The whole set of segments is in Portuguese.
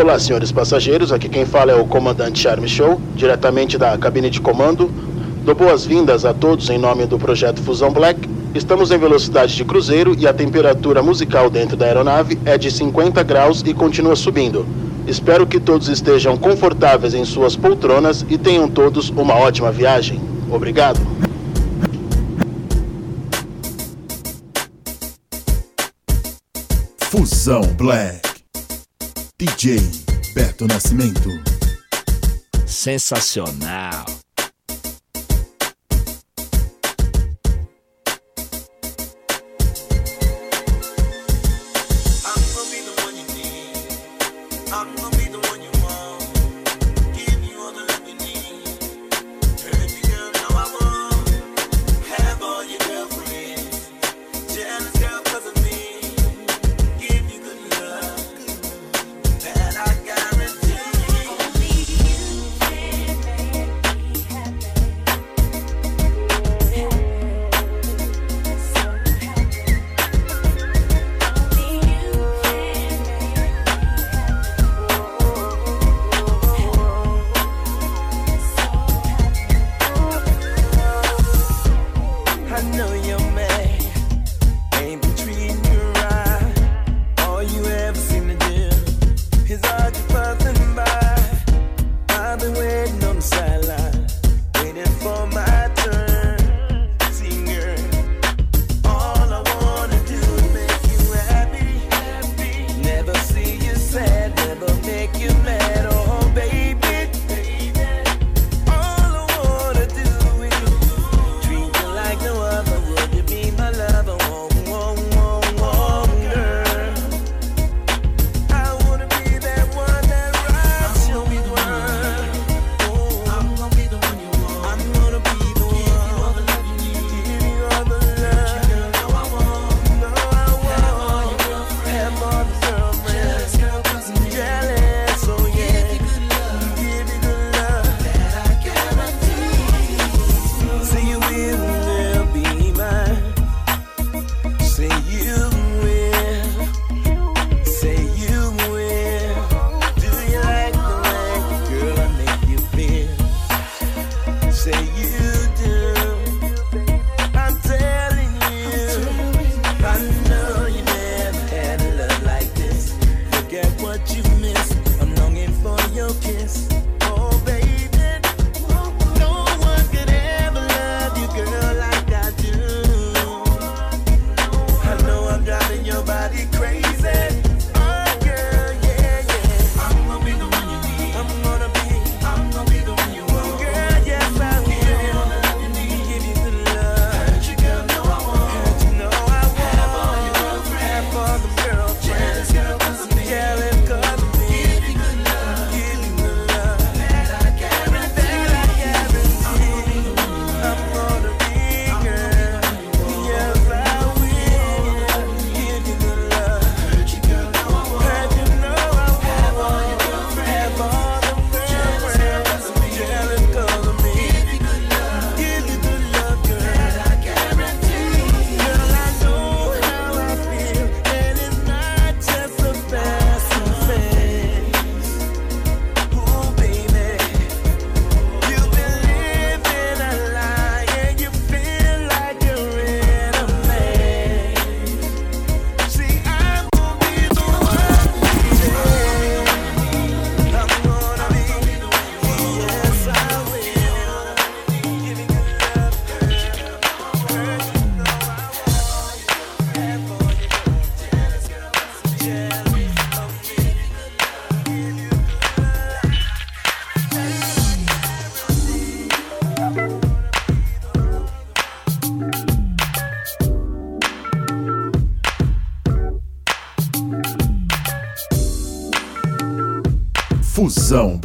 Olá, senhores passageiros. Aqui quem fala é o comandante Charme Show, diretamente da cabine de comando. Dou boas-vindas a todos em nome do projeto Fusão Black. Estamos em velocidade de cruzeiro e a temperatura musical dentro da aeronave é de 50 graus e continua subindo. Espero que todos estejam confortáveis em suas poltronas e tenham todos uma ótima viagem. Obrigado. Fusão Black. DJ Beto Nascimento. Sensacional.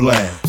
Black.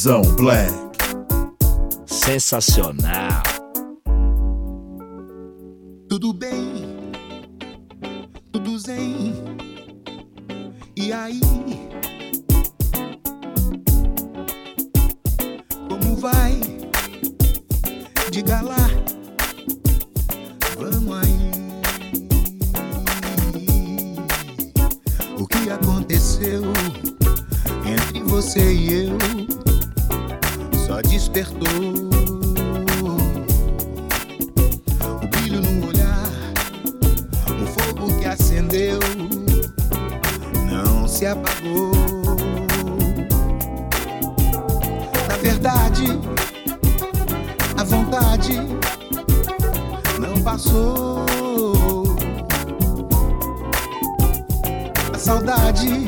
Fusão Black. Sensacional. Tudo bem, tudo zen. E aí? Como vai? Diga lá. Vamos aí. O que aconteceu entre você e eu? Despertou o brilho no olhar, o fogo que acendeu não se apagou. Na verdade, a vontade não passou. A saudade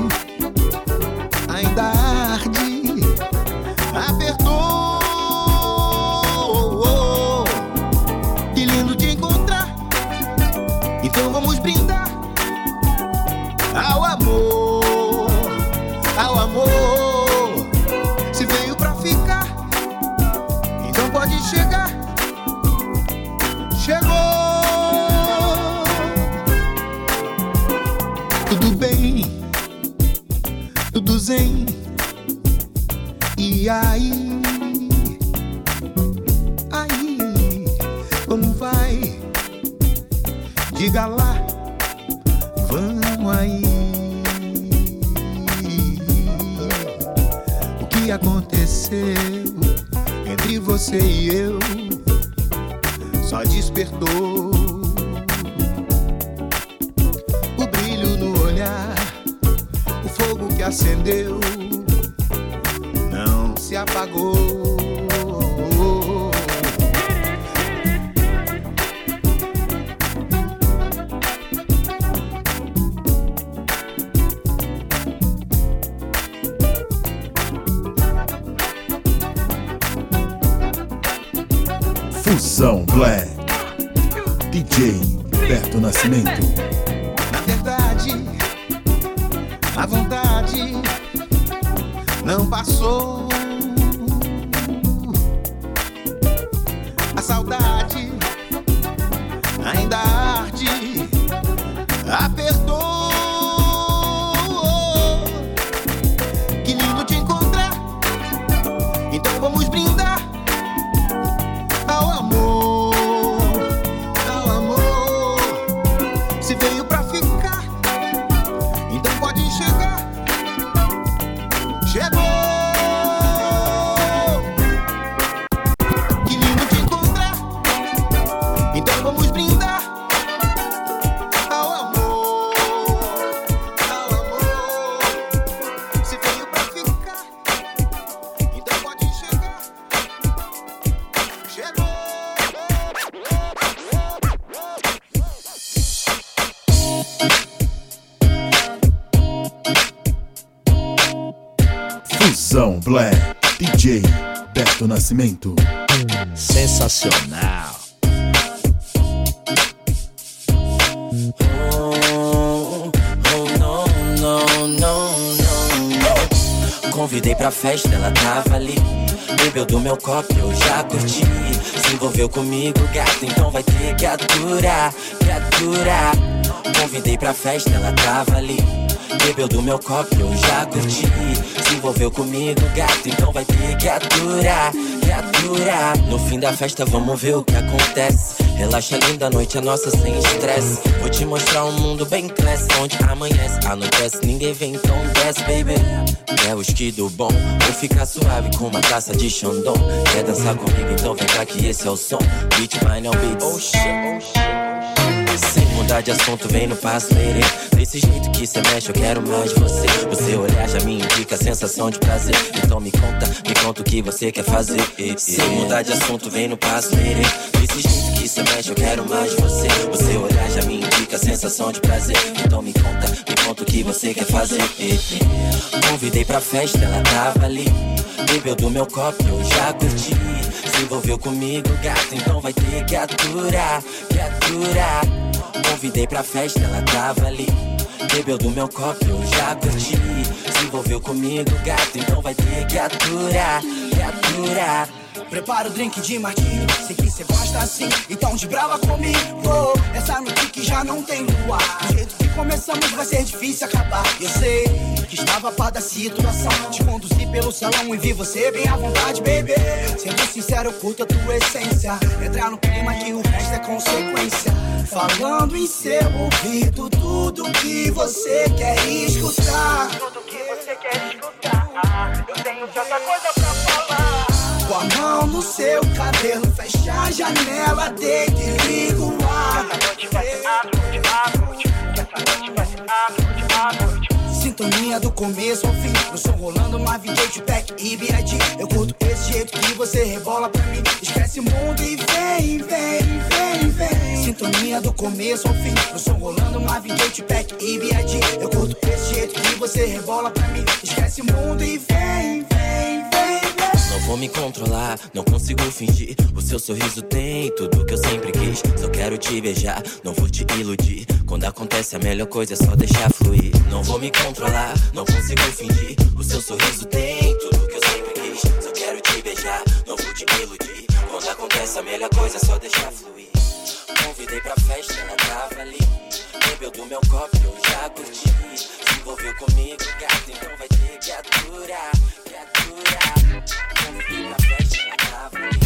E Black. DJ Beto Nascimento. Na verdade, a vontade não passou. Chip Nascimento. Sensacional. Convidei pra festa, ela tava ali. Bebeu do meu copo, eu já curti. Se envolveu comigo, gato, então vai ter que aturar, que aturar. Convidei pra festa, ela tava ali. Bebeu do meu copo, eu já curti. Se envolveu comigo, gato, então vai ter que aturar, que aturar. No fim da festa, vamos ver o que acontece. Relaxa, linda, a noite é nossa sem estresse. Vou te mostrar um mundo bem classe, onde amanhece, anoitece, ninguém vem, então desce, baby. É o esquido bom, vou ficar suave com uma taça de Xandão. Quer dançar comigo, então vem cá que esse é o som. Beat, mine, é beat. Oh shit, oh shit. Sem mudar de assunto, vem no passo lady. Desse jeito que cê mexe, eu quero mais você. O seu olhar já me indica a sensação de prazer. Então me conta, me conta o que você quer fazer. Sem mudar de assunto, vem no passo lady. Desse jeito que cê mexe, eu quero mais você. O seu olhar já me indica a sensação de prazer. Então me conta, me conta o que você quer fazer. Convidei pra festa, ela tava ali. Bebeu do meu copo, eu já curti. Se envolveu comigo, gato, então vai ter que aturar, que aturar. Convidei pra festa, ela tava ali. Bebeu do meu copo, eu já curti. Se envolveu comigo, gato, então vai ter que aturar, que aturar. Prepara o drink de martini, sei que cê gosta assim, então de brava comigo. Essa noite que já não tem luar. Do jeito que começamos vai ser difícil acabar. Eu sei que estava a par da situação. Te conduzir pelo salão e vi você bem à vontade, baby. Sendo sincero, eu curto a tua essência. Entrar no clima que o resto é consequência. Falando em seu ouvido tudo que você quer escutar. Tudo que você quer escutar. Eu tenho tanta coisa pra falar. Com a mão no seu cabelo, fecha a janela, deita e liga o ar. Essa noite vai ser a noite, a noite. Essa noite vai ser a noite, a noite. Sintonia do começo ao fim. No som rolando uma de tech e B.I.D. Eu curto esse jeito que você rebola pra mim. Esquece o mundo e vem, vem, vem, vem. Sintonia do começo ao fim. No som rolando uma de tech e B.I.D. Eu curto esse jeito que você rebola pra mim. Esquece o mundo e vem, vem, vem. Não vou me controlar, não consigo fingir. O seu sorriso tem tudo que eu sempre quis. Só quero te beijar, não vou te iludir. Quando acontece, a melhor coisa é só deixar fluir. Não vou me controlar, não consigo fingir. O seu sorriso tem tudo que eu sempre quis. Só quero te beijar, não vou te iludir. Quando acontece, a melhor coisa é só deixar fluir. Convidei pra festa, ela tava ali. Bebeu do meu copo, eu já curti. Envolveu comigo, gato, então vai ter que aturar, que aturar. Convidei pra festa, ela tava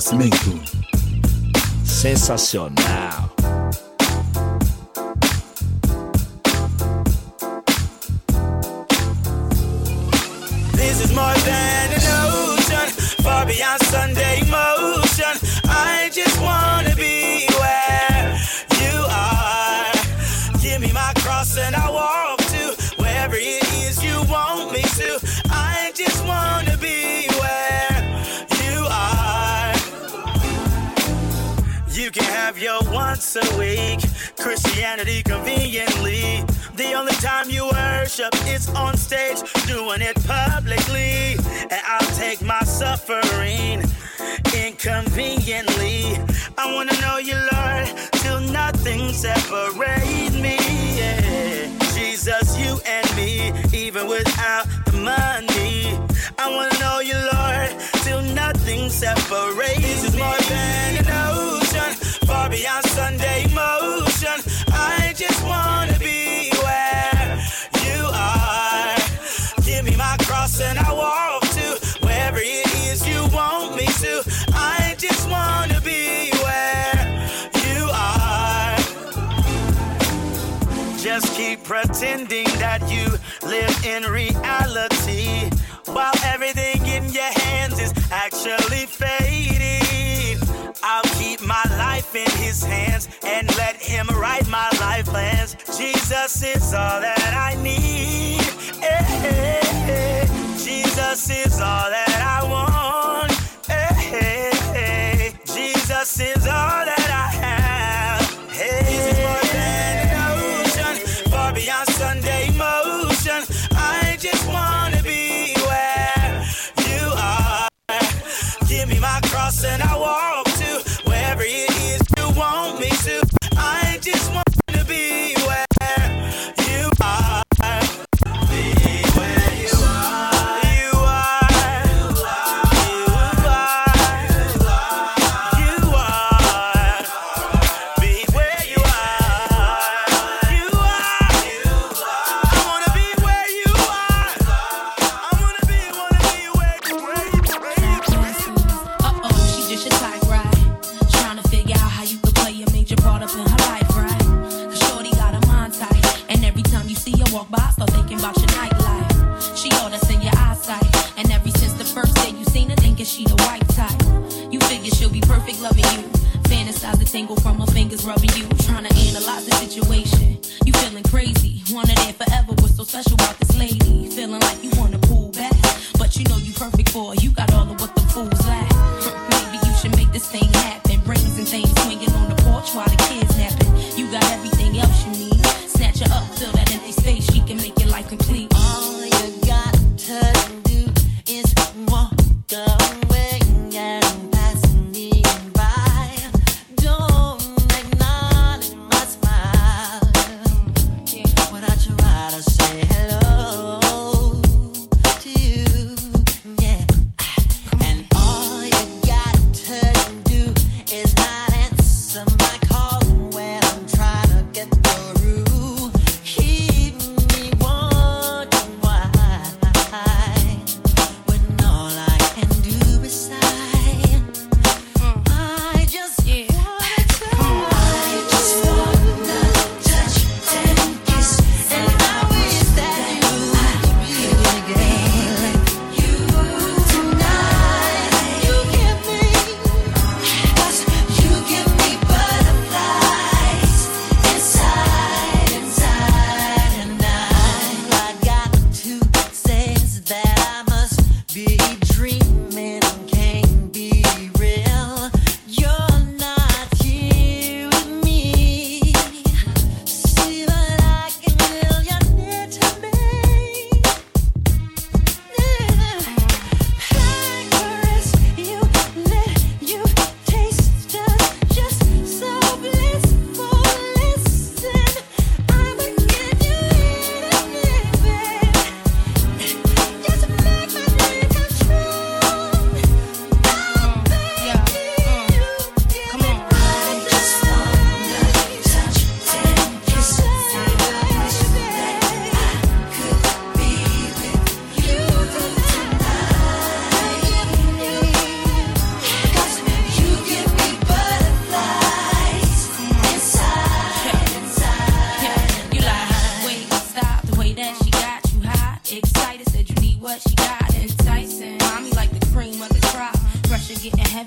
Nascimento. Sensacional. Once a week Christianity conveniently. The only time you worship is on stage, doing it publicly. And I'll take my suffering inconveniently. I wanna know you, Lord, till nothing separates me. Yeah. Jesus, you and me, even without the money. I wanna know you, Lord, till nothing separates beyond pretending that you live in reality while everything in your hands is actually fading. I'll keep my life in his hands and let him write my life plans. Jesus is all that I need. Eh, eh, eh. Jesus is all that I want. Jesus is all that thinking she the white type. You figure she'll be perfect loving you. Fantasize the tingle from her fingers rubbing you. Trying to analyze the situation. You feeling crazy. Wanna there forever. What's so special about this lady? Feeling like you wanna pull back. But you know you perfect for her. You got all of what the fools lack. Maybe you should make this thing happen. Rings and things swinging on the porch while the kids napping. You got everything else you need. Snatch her up, fill that empty space. She can make your life complete. All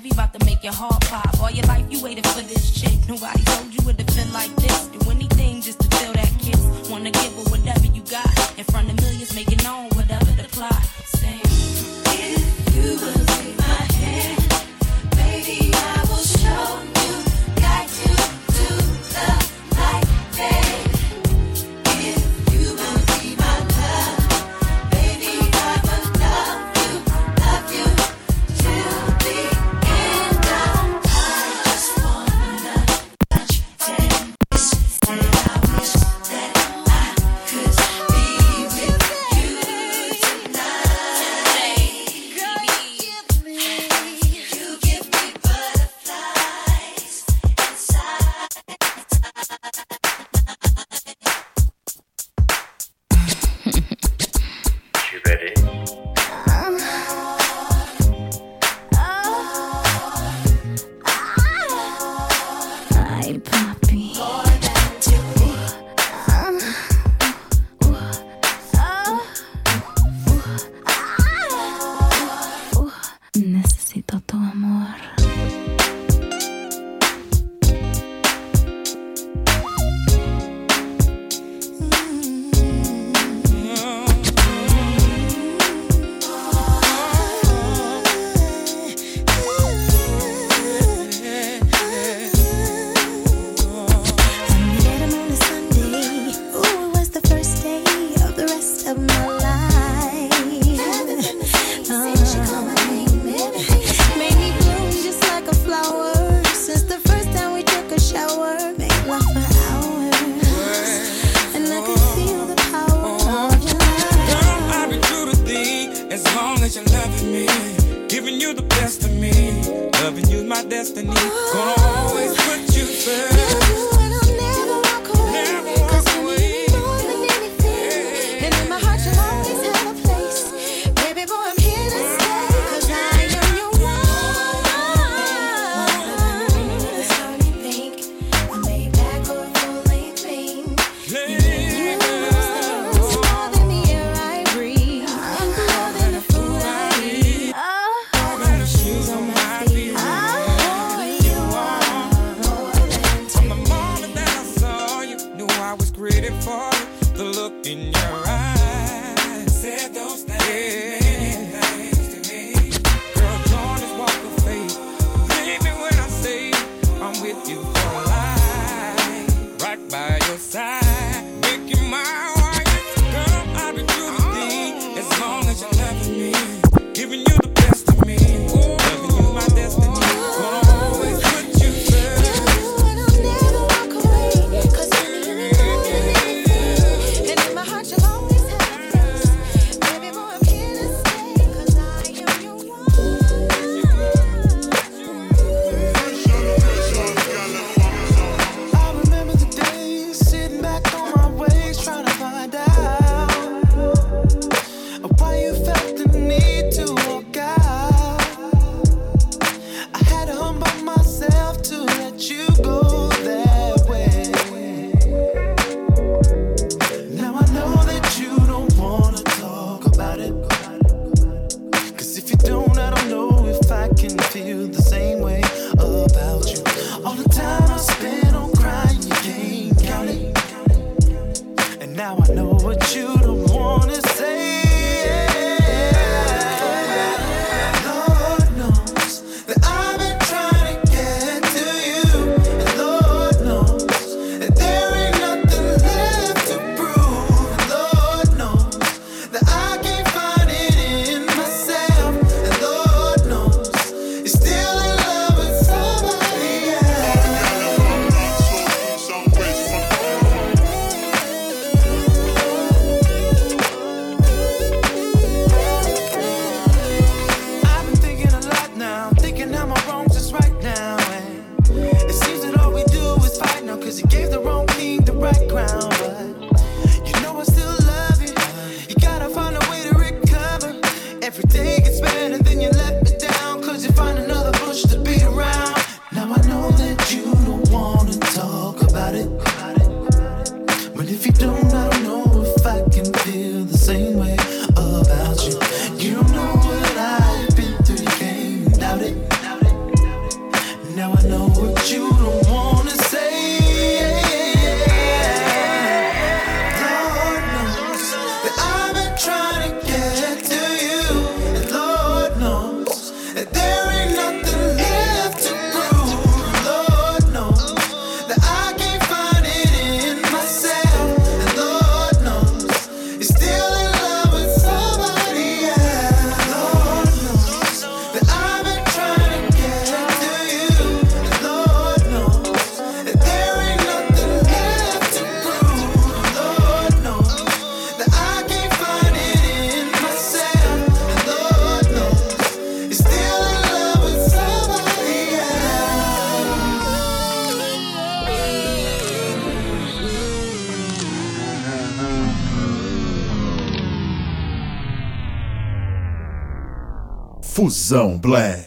heavy, about to make your heart pop. All your life you waited for this chick. Nobody told you it to feel like this. Do anything just to feel that kiss. Wanna give her whatever you got. In front of millions, making known, whatever the plot. Sing. If you will take my hand, baby, I destiny. Gonna waited for the look in your eyes. Said those things. Yeah. Zone Blast.